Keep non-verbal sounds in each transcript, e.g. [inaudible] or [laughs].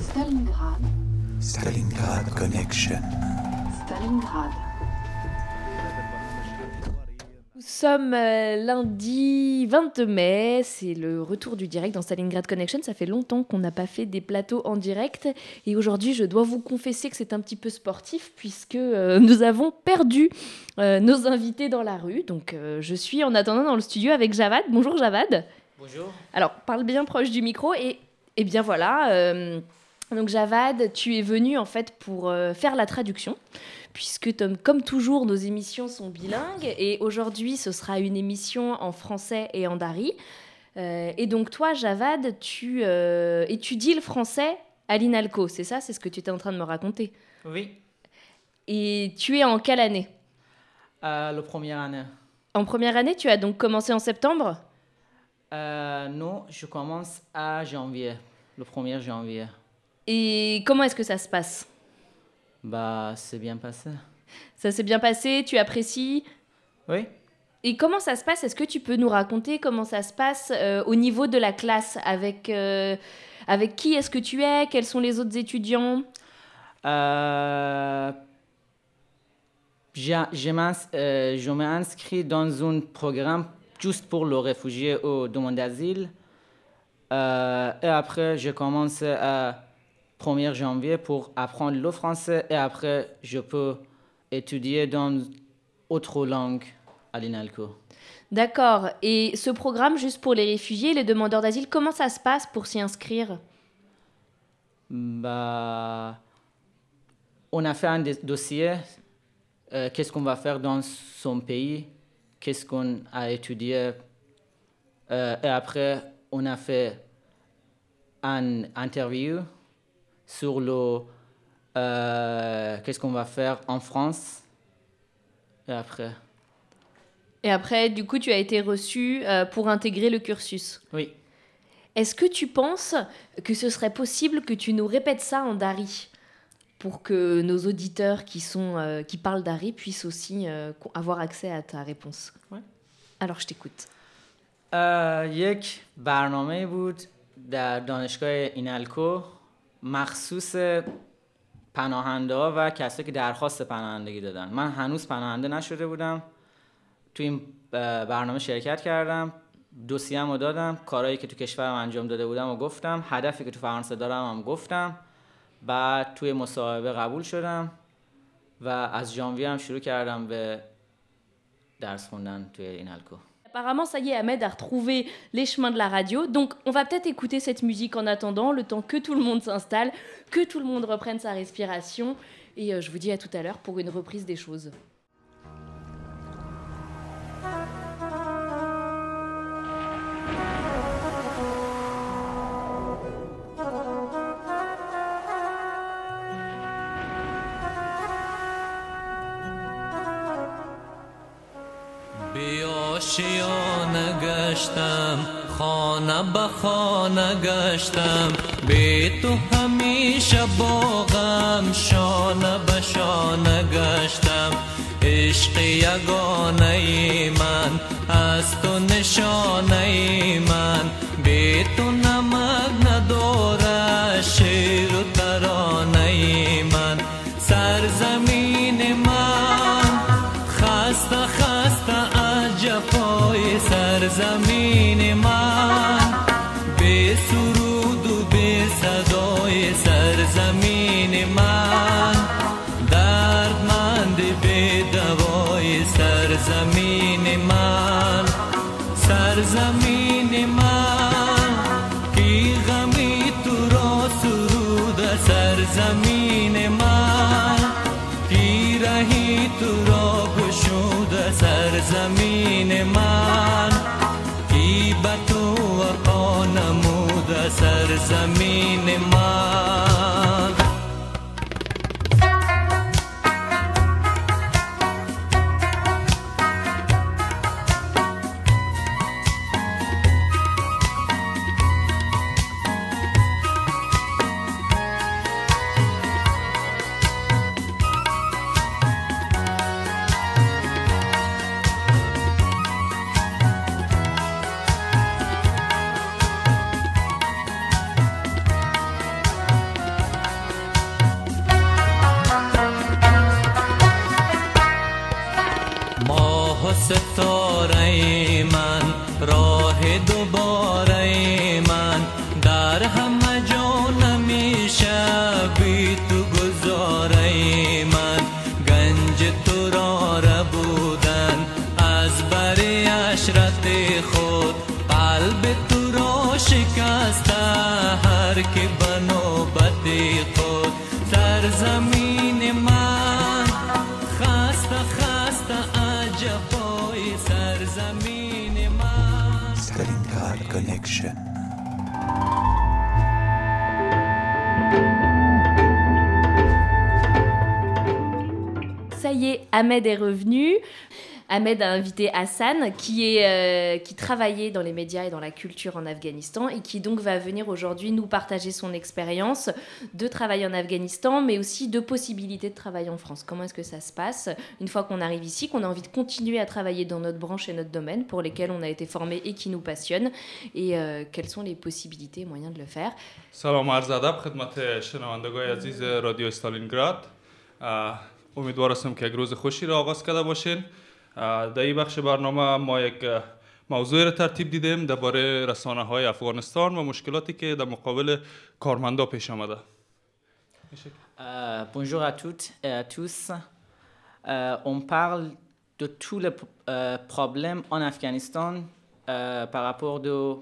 Stalingrad. Stalingrad Connection. Stalingrad. Nous sommes euh, lundi 20 mai, c'est le retour du direct dans Stalingrad Connection. Ça fait longtemps qu'on n'a pas fait des plateaux en direct. Et aujourd'hui, je dois vous confesser que c'est un petit peu sportif puisque euh, nous avons perdu euh, nos invités dans la rue. Donc je suis en attendant dans le studio avec Javad. Bonjour Javad. Bonjour. Alors parle bien proche du micro et, et bien voilà. Donc Javad, tu es venu en fait pour euh, faire la traduction, puisque comme toujours, nos émissions sont bilingues, et aujourd'hui ce sera une émission en français et en dari. Euh, et donc toi, Javad, tu euh, étudies le français à l'INALCO, c'est ça C'est ce que tu étais en train de me raconter Oui. Et tu es en quelle année La première année. En première année, tu as donc commencé en septembre Non, je commence à janvier, le 1er janvier. Et comment est-ce que ça se passe Bah, c'est bien passé. Ça s'est bien passé, tu apprécies Oui. Et comment ça se passe Est-ce que tu peux nous raconter comment ça se passe euh, au niveau de la classe Avec, euh, avec qui est-ce que tu es Quels sont les autres étudiants euh, euh, Je m'inscris dans un programme juste pour les réfugiés ou demande d'asile. et après, je commence à 1er janvier pour apprendre le français et après, je peux étudier dans autre langue à l'INALCO. D'accord. Et ce programme, juste pour les réfugiés, les demandeurs d'asile, comment ça se passe pour s'y inscrire bah, On a fait un dossier. Euh, qu'est-ce qu'on va faire dans son pays Qu'est-ce qu'on a étudié euh, Et après, on a fait un interview sur le euh, qu'est-ce qu'on va faire en France et après. Et après, du coup, tu as été reçu euh, pour intégrer le cursus. Oui. Est-ce que tu penses que ce serait possible que tu nous répètes ça en Dari pour que nos auditeurs qui, sont, euh, qui parlent Dari puissent aussi avoir accès à ta réponse Oui. Alors, je t'écoute. مخصوص پناهنده و کسایی که درخواست پناهندگی دادن من هنوز پناهنده نشده بودم تو این برنامه شرکت کردم دوسیه‌مو رو دادم کارهایی که تو کشورم انجام داده بودم و گفتم هدفی که تو فرانسه دارم هم گفتم بعد توی مصاحبه قبول شدم و از ژانویه هم شروع کردم به درس خوندن توی این الکو apparemment, ça y est, Ahmed a retrouvé les chemins de la radio. Donc, on va peut-être écouter cette musique en attendant, le temps que tout le monde s'installe, que tout le monde reprenne sa respiration. Et euh, je vous dis à tout à l'heure pour une reprise des choses. شیا نگشتم خانه به خانه گشتم بی تو همیشه باغم شانه به شانه گشتم عشق یگانه من از تو نشانه من Ahmed est revenu. Ahmed a invité Hassan, qui, est, euh, qui travaillait dans les médias et dans la culture en Afghanistan, et qui donc va venir aujourd'hui nous partager son expérience de travail en Afghanistan, mais aussi de possibilités de travail en France. Comment est-ce que ça se passe une fois qu'on arrive ici, qu'on a envie de continuer à travailler dans notre branche et notre domaine pour lesquels on a été formé et qui nous passionnent, et euh, quelles sont les possibilités et moyens de le faire. Salam Radio Stalingrad. Euh, امیدوار هستم که یک روز خوشی را آغاز کرده باشین در این بخش برنامه ما یک موضوع را ترتیب دیدیم درباره رسانه های افغانستان و مشکلاتی که در مقابل کارمندا پیش آمده Bonjour à toutes اون à دو طول on آن افغانستان tous les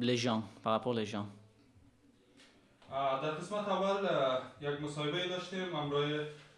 لجان problèmes en در قسمت اول یک مصاحبه داشتیم امروی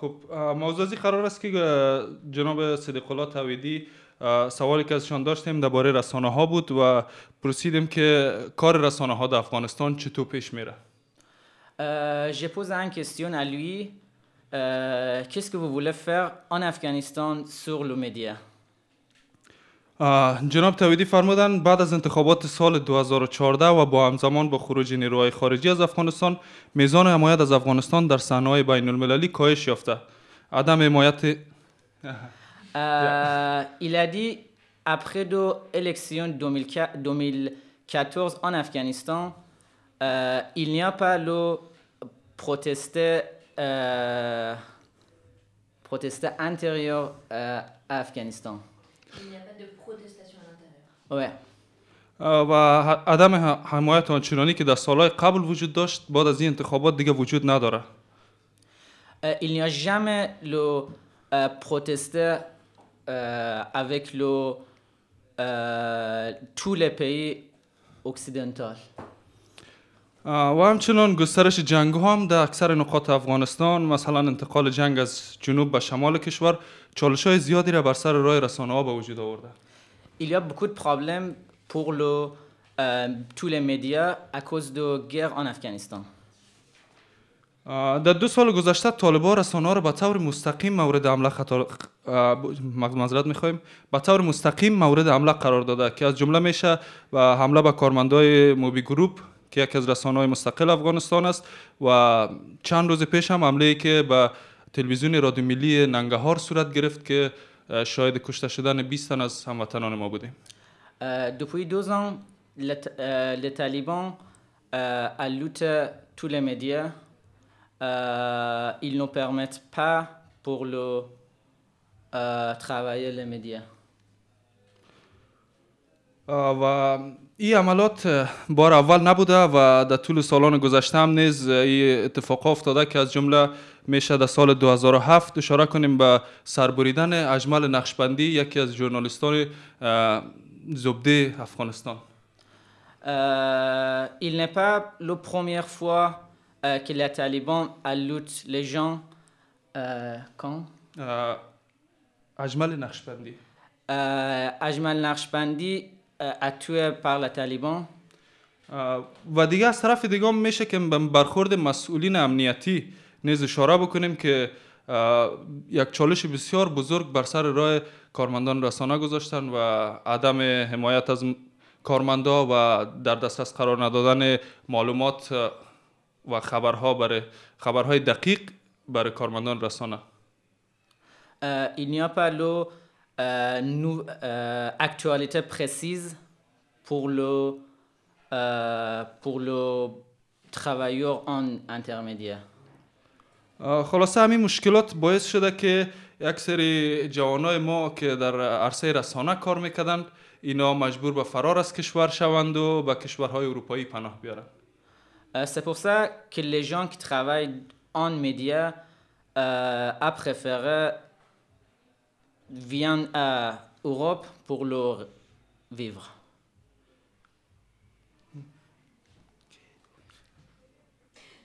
خب موضوعی قرار است که جناب صدیق الله تویدی سوالی که ازشان داشتیم درباره رسانه ها بود و پرسیدیم که کار رسانه ها در افغانستان چطور پیش میره Je pose une question à lui. Euh, Qu'est-ce que vous جناب تویدی فرمودن بعد از انتخابات سال 2014 و با همزمان با خروج نیروهای خارجی از افغانستان میزان حمایت از افغانستان در صحنه بین المللی کاهش یافته عدم حمایت ایلادی a دو الکسیون 2014 آن افغانستان ایل پلو پروتسته پروتسته پروتسته افغانستان. و و عدم حمایت آنچنانی که در سالهای قبل وجود داشت بعد از این انتخابات دیگه وجود نداره Il n'y a jamais le protesté avec le, tous les pays occidentaux. و همچنان گسترش جنگ هم در اکثر نقاط افغانستان مثلا انتقال جنگ از جنوب به شمال کشور چالش های زیادی را بر سر راه رسانه ها به وجود آورده ایلیا بکود پرابلم و طول در دو سال گذشته طالبان رسانه ها را به طور مستقیم مورد حمله خطر میخوایم به طور مستقیم مورد حمله قرار داده که از جمله میشه و حمله به کارمندای موبی گروپ که یکی از رسانه‌های مستقل افغانستان است و چند روز پیش هم حمله که به تلویزیون رادیو ملی ننگهار صورت گرفت که شاید کشته شدن 20 تن از هموطنان ما بودیم دوپوی دوزان ans les, les talibans ایل نو les پا ils لو permettent pas pour و این عملات بار اول نبوده و در طول سالان گذشته هم نیز این اتفاق افتاده که از جمله میشه در سال 2007 اشاره کنیم به سربریدن اجمل نقشبندی یکی از ژورنالیستان زبده افغانستان این il n'est pas la première fois euh, que les talibans alloutent les gens. Euh, اتو پر طالبان و دیگه از طرف دیگه میشه که برخورد مسئولین امنیتی نیز اشاره بکنیم که یک چالش بسیار بزرگ بر سر راه کارمندان رسانه گذاشتن و عدم حمایت از کارمندا و در دسترس قرار ندادن معلومات و خبرها برای خبرهای دقیق برای کارمندان رسانه اینیا پرلو Euh, nous, euh, actualité précise pour le, euh, pour le travailleur en intermédiaire. خلاصه همین مشکلات باعث شده که یک سری جوانای ما که در عرصه رسانه کار میکردند اینا مجبور به فرار از کشور شوند و به کشورهای اروپایی پناه بیارن C'est pour ça que les gens qui travaillent en média euh, a préféré viennent à Europe pour leur vivre.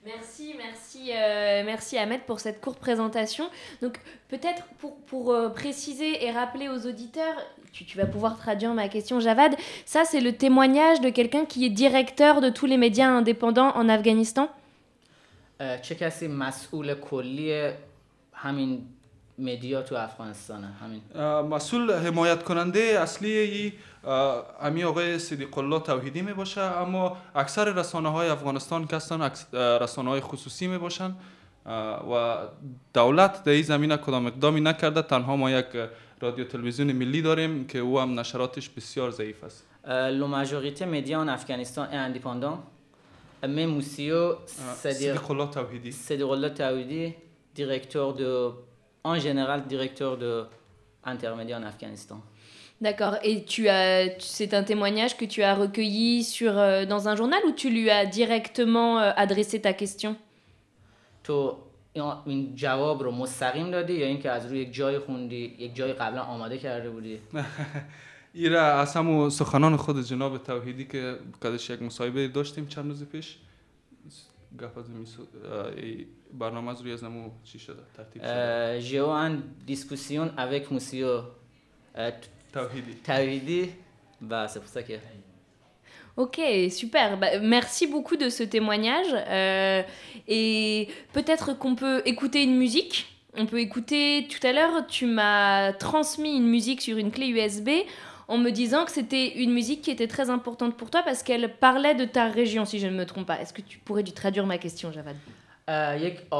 Merci, merci, euh, merci Ahmed pour cette courte présentation. Donc peut-être pour, pour euh, préciser et rappeler aux auditeurs, tu, vas pouvoir traduire ma question Javad, ça c'est le témoignage de quelqu'un qui est directeur de tous les médias indépendants en Afghanistan. les médias indépendants en مدیا تو افغانستان همین مسئول حمایت کننده اصلی ای امی آقای صدیق الله توحیدی می باشه اما اکثر رسانه های افغانستان کسان رسانه های خصوصی می باشن و دولت در این زمینه کدام اقدامی نکرده تنها ما یک رادیو تلویزیون ملی داریم که او هم نشراتش بسیار ضعیف است لو ماجوریته مدیا ان افغانستان اندیپاندان می موسیو صدیق الله توحیدی صدیق الله توحیدی دیکتور دو en général directeur de intermédiaire en Afghanistan. D'accord. Et tu as, c'est un témoignage que tu as recueilli sur euh, dans un journal ou tu lui as directement euh, adressé ta question تو این جواب رو مستقیم دادی یا اینکه از روی یک جای خوندی یک جای قبلا آماده کرده بودی ایرا از همون سخنان خود جناب توحیدی که قدش یک مصاحبه داشتیم چند روز پیش j'ai eu une discussion avec uh, Ok, super. Bah, merci beaucoup de ce témoignage. Euh, et peut-être qu'on peut écouter une musique. On peut écouter, tout à l'heure, tu m'as transmis une musique sur une clé USB en me disant que c'était une musique qui était très importante pour toi parce qu'elle parlait de ta région, si je ne me trompe pas. Est-ce que tu pourrais traduire ma question, Javad euh, [laughs]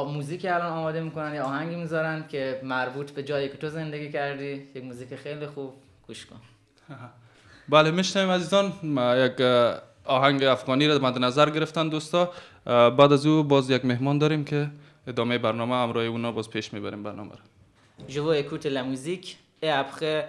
Je vous écouter la musique et après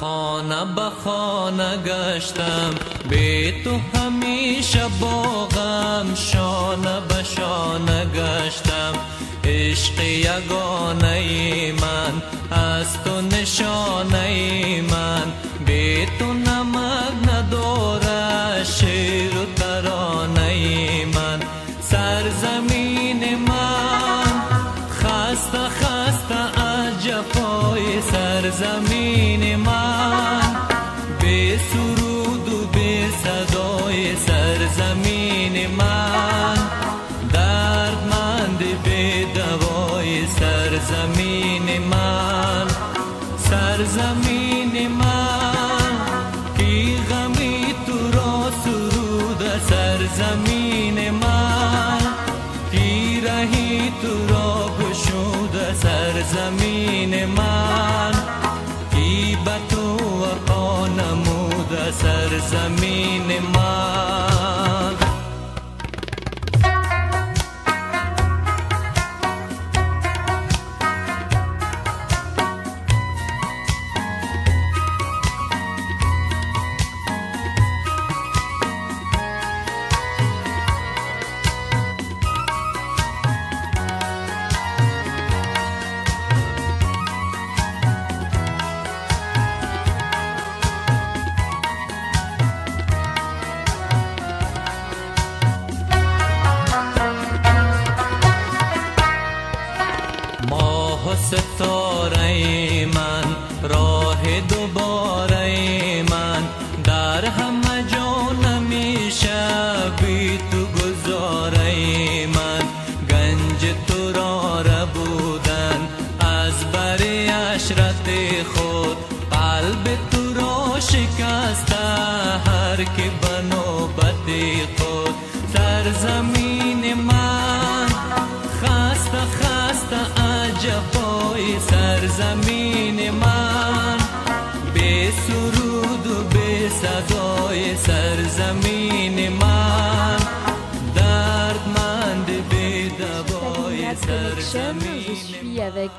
خانه به خانه گشتم بی تو همیشه باغم شانه به شانه گشتم عشق یگانه من از تو نشانه من بی تو نمک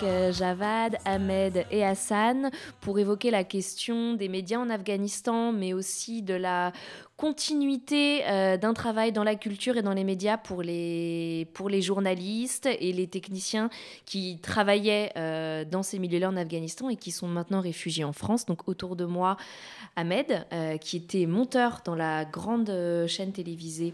Euh, Javad, Ahmed et Hassan pour évoquer la question des médias en Afghanistan, mais aussi de la continuité euh, d'un travail dans la culture et dans les médias pour les, pour les journalistes et les techniciens qui travaillaient euh, dans ces milieux-là en Afghanistan et qui sont maintenant réfugiés en France. Donc autour de moi, Ahmed, qui était monteur dans la grande chaîne télévisée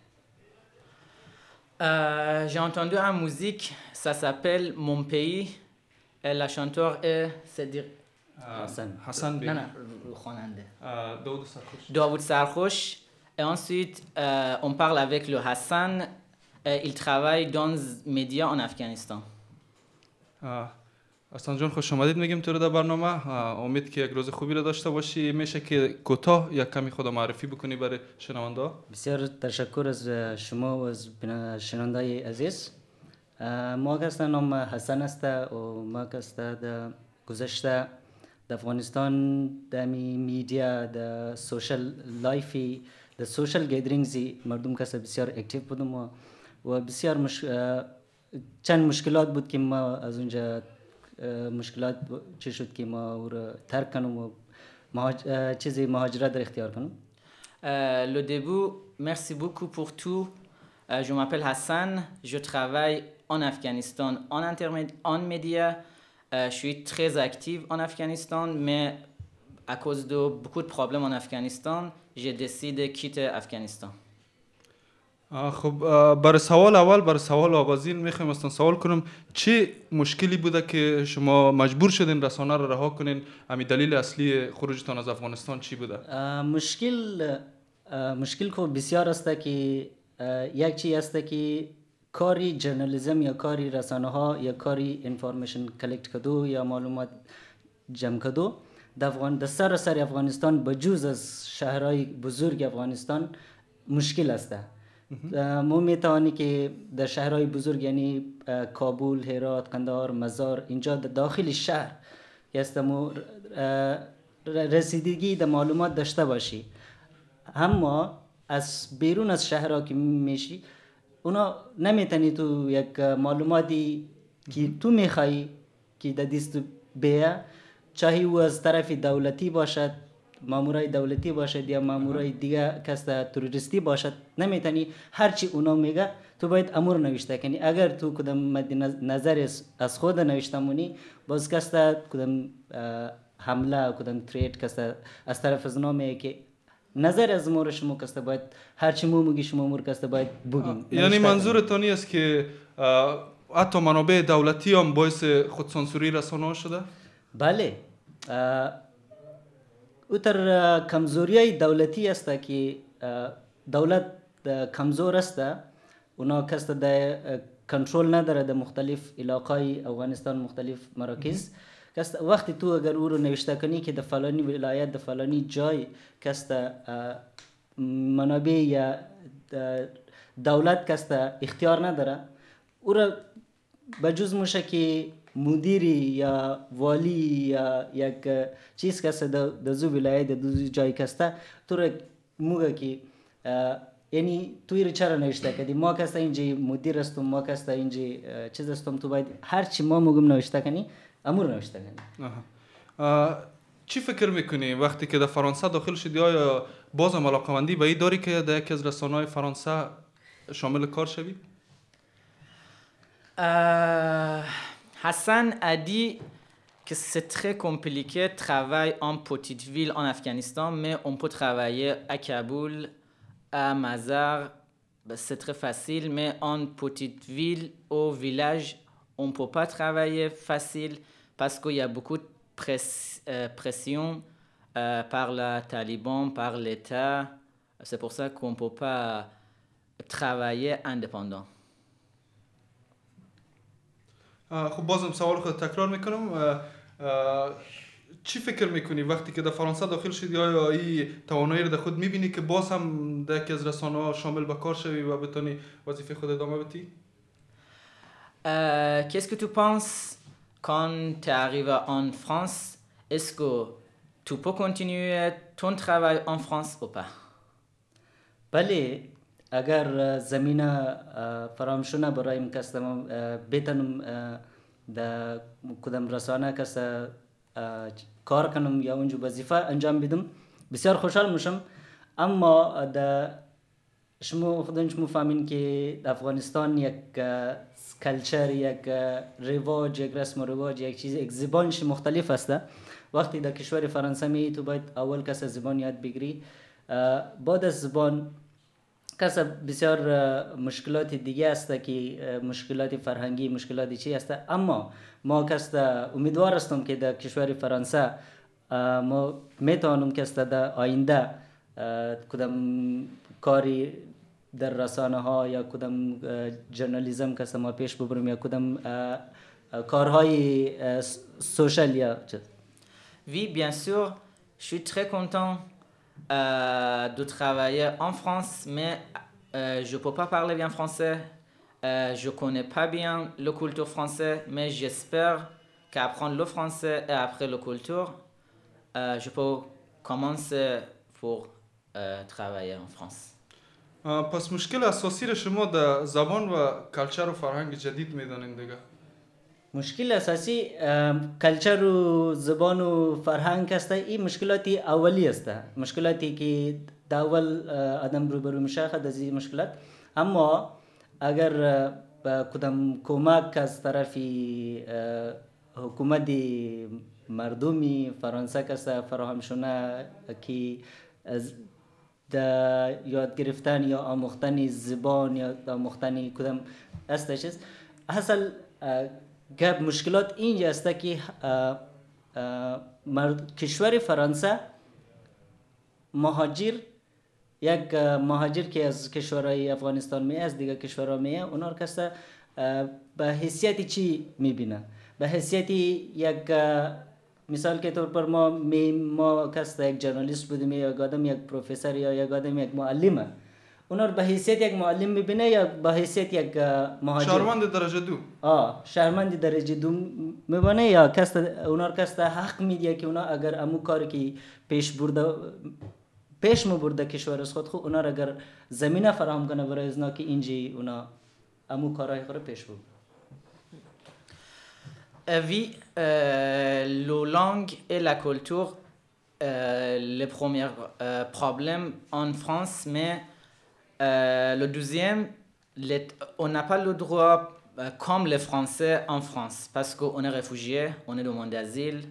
Euh, j'ai entendu une musique, ça s'appelle Mon pays. Et la chanteur est, c'est dire euh, Hassan. Hassan Bey. Non, non, euh, Daoud Et ensuite, on parle avec le Hassan. Et il travaille dans les médias en Afghanistan. استان جان خوش آمدید میگیم تو رو در برنامه امید که یک روز خوبی رو داشته باشی میشه که کوتاه یک کمی خود معرفی بکنی برای شنونده بسیار تشکر از شما و از شنونده عزیز ما هستم نام حسن است و ما هسته در گذشته در افغانستان در میدیا در سوشل لایفی در سوشل گیدرینگزی مردم کسی بسیار اکتیو بودم و, و بسیار مش... چند مشکلات بود که ما از اونجا le début, merci beaucoup pour tout. je m'appelle Hassan, je travaille en Afghanistan en, en médias. je suis très active en Afghanistan, mais à cause de beaucoup de problèmes en Afghanistan, j'ai décidé de quitter Afghanistan. خب بر سوال اول بر سوال آغازین میخوایم اصلا سوال کنم چه مشکلی بوده که شما مجبور شدین رسانه را رها کنین امی دلیل اصلی خروجتان از افغانستان چی بوده مشکل مشکل کو خب بسیار است که یک چی است که کاری جرنالیزم یا کاری رسانه ها یا کاری انفارمیشن کلکت کدو یا معلومات جمع کدو در افغان سر سر افغانستان بجوز از شهرهای بزرگ افغانستان مشکل است ما میتوانی که در شهرهای بزرگ یعنی کابل، هرات، قندهار، مزار اینجا در داخل شهر یستم رسیدگی در معلومات داشته باشی اما از بیرون از شهرها که میشی اونا نمیتونی تو یک معلوماتی که تو میخوایی که در دیست بیا چاهی او از طرف دولتی باشد مامورای دولتی باشد یا مامورای دیگه کس توریستی باشد نمیتونی هر چی اونا میگه تو باید امور نوشته کنی اگر تو کدام مد نظر از خود نوشتمونی باز کس کدام حمله کدام تریت کس از طرف از نامه که نظر از ما رو شما کسته باید هر چی مو میگی شما مور کسته باید بگین یعنی منظورتان است که حتی منابع دولتی هم باعث خودسانسوری رسانه شده بله او تر کمزوری دولتی است که دولت کمزور است اونا کس د کنترل نداره د مختلف علاقای افغانستان مختلف مراکز کس وقتی تو اگر او رو نوشته کنی که د فلانی ولایت د فلانی جای کس منابع یا دولت کس اختیار نداره او را بجز موشه که مدیری یا والی یا یک چیز کس در زو ولایت در زو جای کسته تو را موگه که یعنی توی رو چرا نوشته کردی ما کسته اینجا مدیر هستم ما کسته اینجا چیز هستم تو باید هر چی ما موگم نوشته کنی امور نوشته کنی چی فکر میکنی وقتی که در فرانسه داخل شدی آیا باز هم علاقمندی به این داری که در یکی از رسانه فرانسه شامل کار شوی؟ Hassan a dit que c'est très compliqué de travailler en petite ville en Afghanistan, mais on peut travailler à Kaboul, à Mazar, ben, c'est très facile, mais en petite ville, au village, on ne peut pas travailler facile parce qu'il y a beaucoup de euh, pression euh, par les Taliban, par l'État. C'est pour ça qu'on ne peut pas travailler indépendant. خب بازم سوال خود تکرار میکنم چی فکر میکنی وقتی که در دا فرانسه داخل شدی آیا ای توانایی رو در خود میبینی که باز هم در یکی از رسانه ها شامل به کار شوی و بتانی وظیفه خود ادامه بدی کس که تو پانس کان quand آن فرانس فرانس تو تو پا que تون peux continuer فرانس او بله اگر زمینه فراهم شونه برایم کس بتنم در کدام رسانه کس کار کنم یا اونجا وظیفه انجام بدم بسیار خوشحال میشم اما در شما خودن شما فهمین که افغانستان یک کلچر یک رواج یک رسم و رواج یک چیز یک زبانش مختلف است وقتی در کشور فرانسه می تو باید اول کس زبان یاد بگیری بعد از زبان کس بسیار مشکلات دیگه است که مشکلات فرهنگی مشکلات چی است اما ما کس امیدوار هستم که در کشور فرانسه ما میتونم کس در آینده کدام کاری در رسانه ها یا کدام جرنالیزم کس ما پیش ببرم یا کدام کارهای سوشل یا چه وی بیان sûr, شوی Euh, de travailler en France, mais euh, je ne peux pas parler bien français. Euh, je ne connais pas bien la culture française, mais j'espère qu'apprendre le français et après la culture, je peux commencer pour travailler en France. پس مشکل اساسی را شما در زبان و کلچر و فرهنگ جدید میدانید دیگه مشکل اساسی کلچر و زبان و فرهنگ است این مشکلات اولی است مشکلاتی که در اول آدم روبرو میشه خد از این مشکلات اما اگر با کدام کمک از طرف حکومت مردمی فرانسه کسا فراهم شونه که از د یاد گرفتن یا آموختن زبان یا آموختن کدام استش است اصل گپ مشکلات این است که کشور فرانسه مهاجر یک مهاجر که از کشورهای افغانستان می از دیگه کشورها می اونا رو کسا به حیثیت چی میبینه به حیثیت یک مثال के तौर पर म मे म कस्ता एक जर्नलिस्ट बुदमी एक आदम एक प्रोफेसर या एक आदम एक मुअल्लिम है اونور به حیثیت یک معلم میبینه یا به حیثیت یک مهاجر شهروند درجه دو آه شهروند درجه دو میبینه یا کس اونار کس حق میده که اونا اگر امو کاری که پیش برده پیش مبرده کشور از خود خو اونا اگر زمینه فراهم کنه برای از که اینجی اونا امو کارای خود پیش بود Oui, euh, la langue et la culture, euh, les premiers euh, problèmes en France, mais Euh, le deuxième, on n'a pas le droit, euh, comme les Français en France, parce qu'on est réfugié, on est monde d'asile.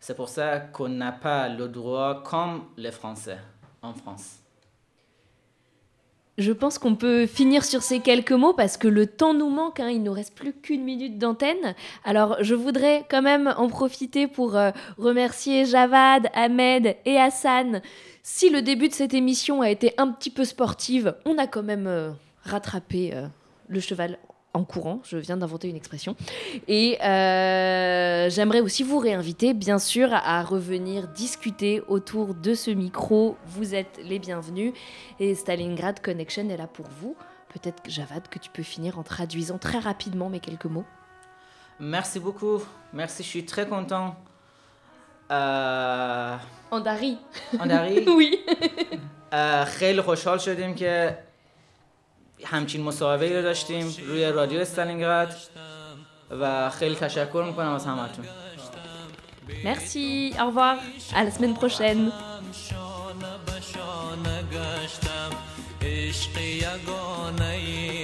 C'est pour ça qu'on n'a pas le droit comme les Français en France. Je pense qu'on peut finir sur ces quelques mots parce que le temps nous manque, hein. il ne nous reste plus qu'une minute d'antenne. Alors je voudrais quand même en profiter pour euh, remercier Javad, Ahmed et Hassan si le début de cette émission a été un petit peu sportive, on a quand même euh, rattrapé euh, le cheval en courant, je viens d'inventer une expression. Et euh, j'aimerais aussi vous réinviter, bien sûr, à revenir discuter autour de ce micro. Vous êtes les bienvenus et Stalingrad Connection est là pour vous. Peut-être, Javad, que tu peux finir en traduisant très rapidement mes quelques mots. Merci beaucoup. Merci, je suis très content انداری euh, [laughs] euh, خیلی خوشحال شدیم که همچین مصاحبه رو داشتیم روی رادیو استالینگراد و خیلی تشکر میکنم از همتون مرسی au revoir à la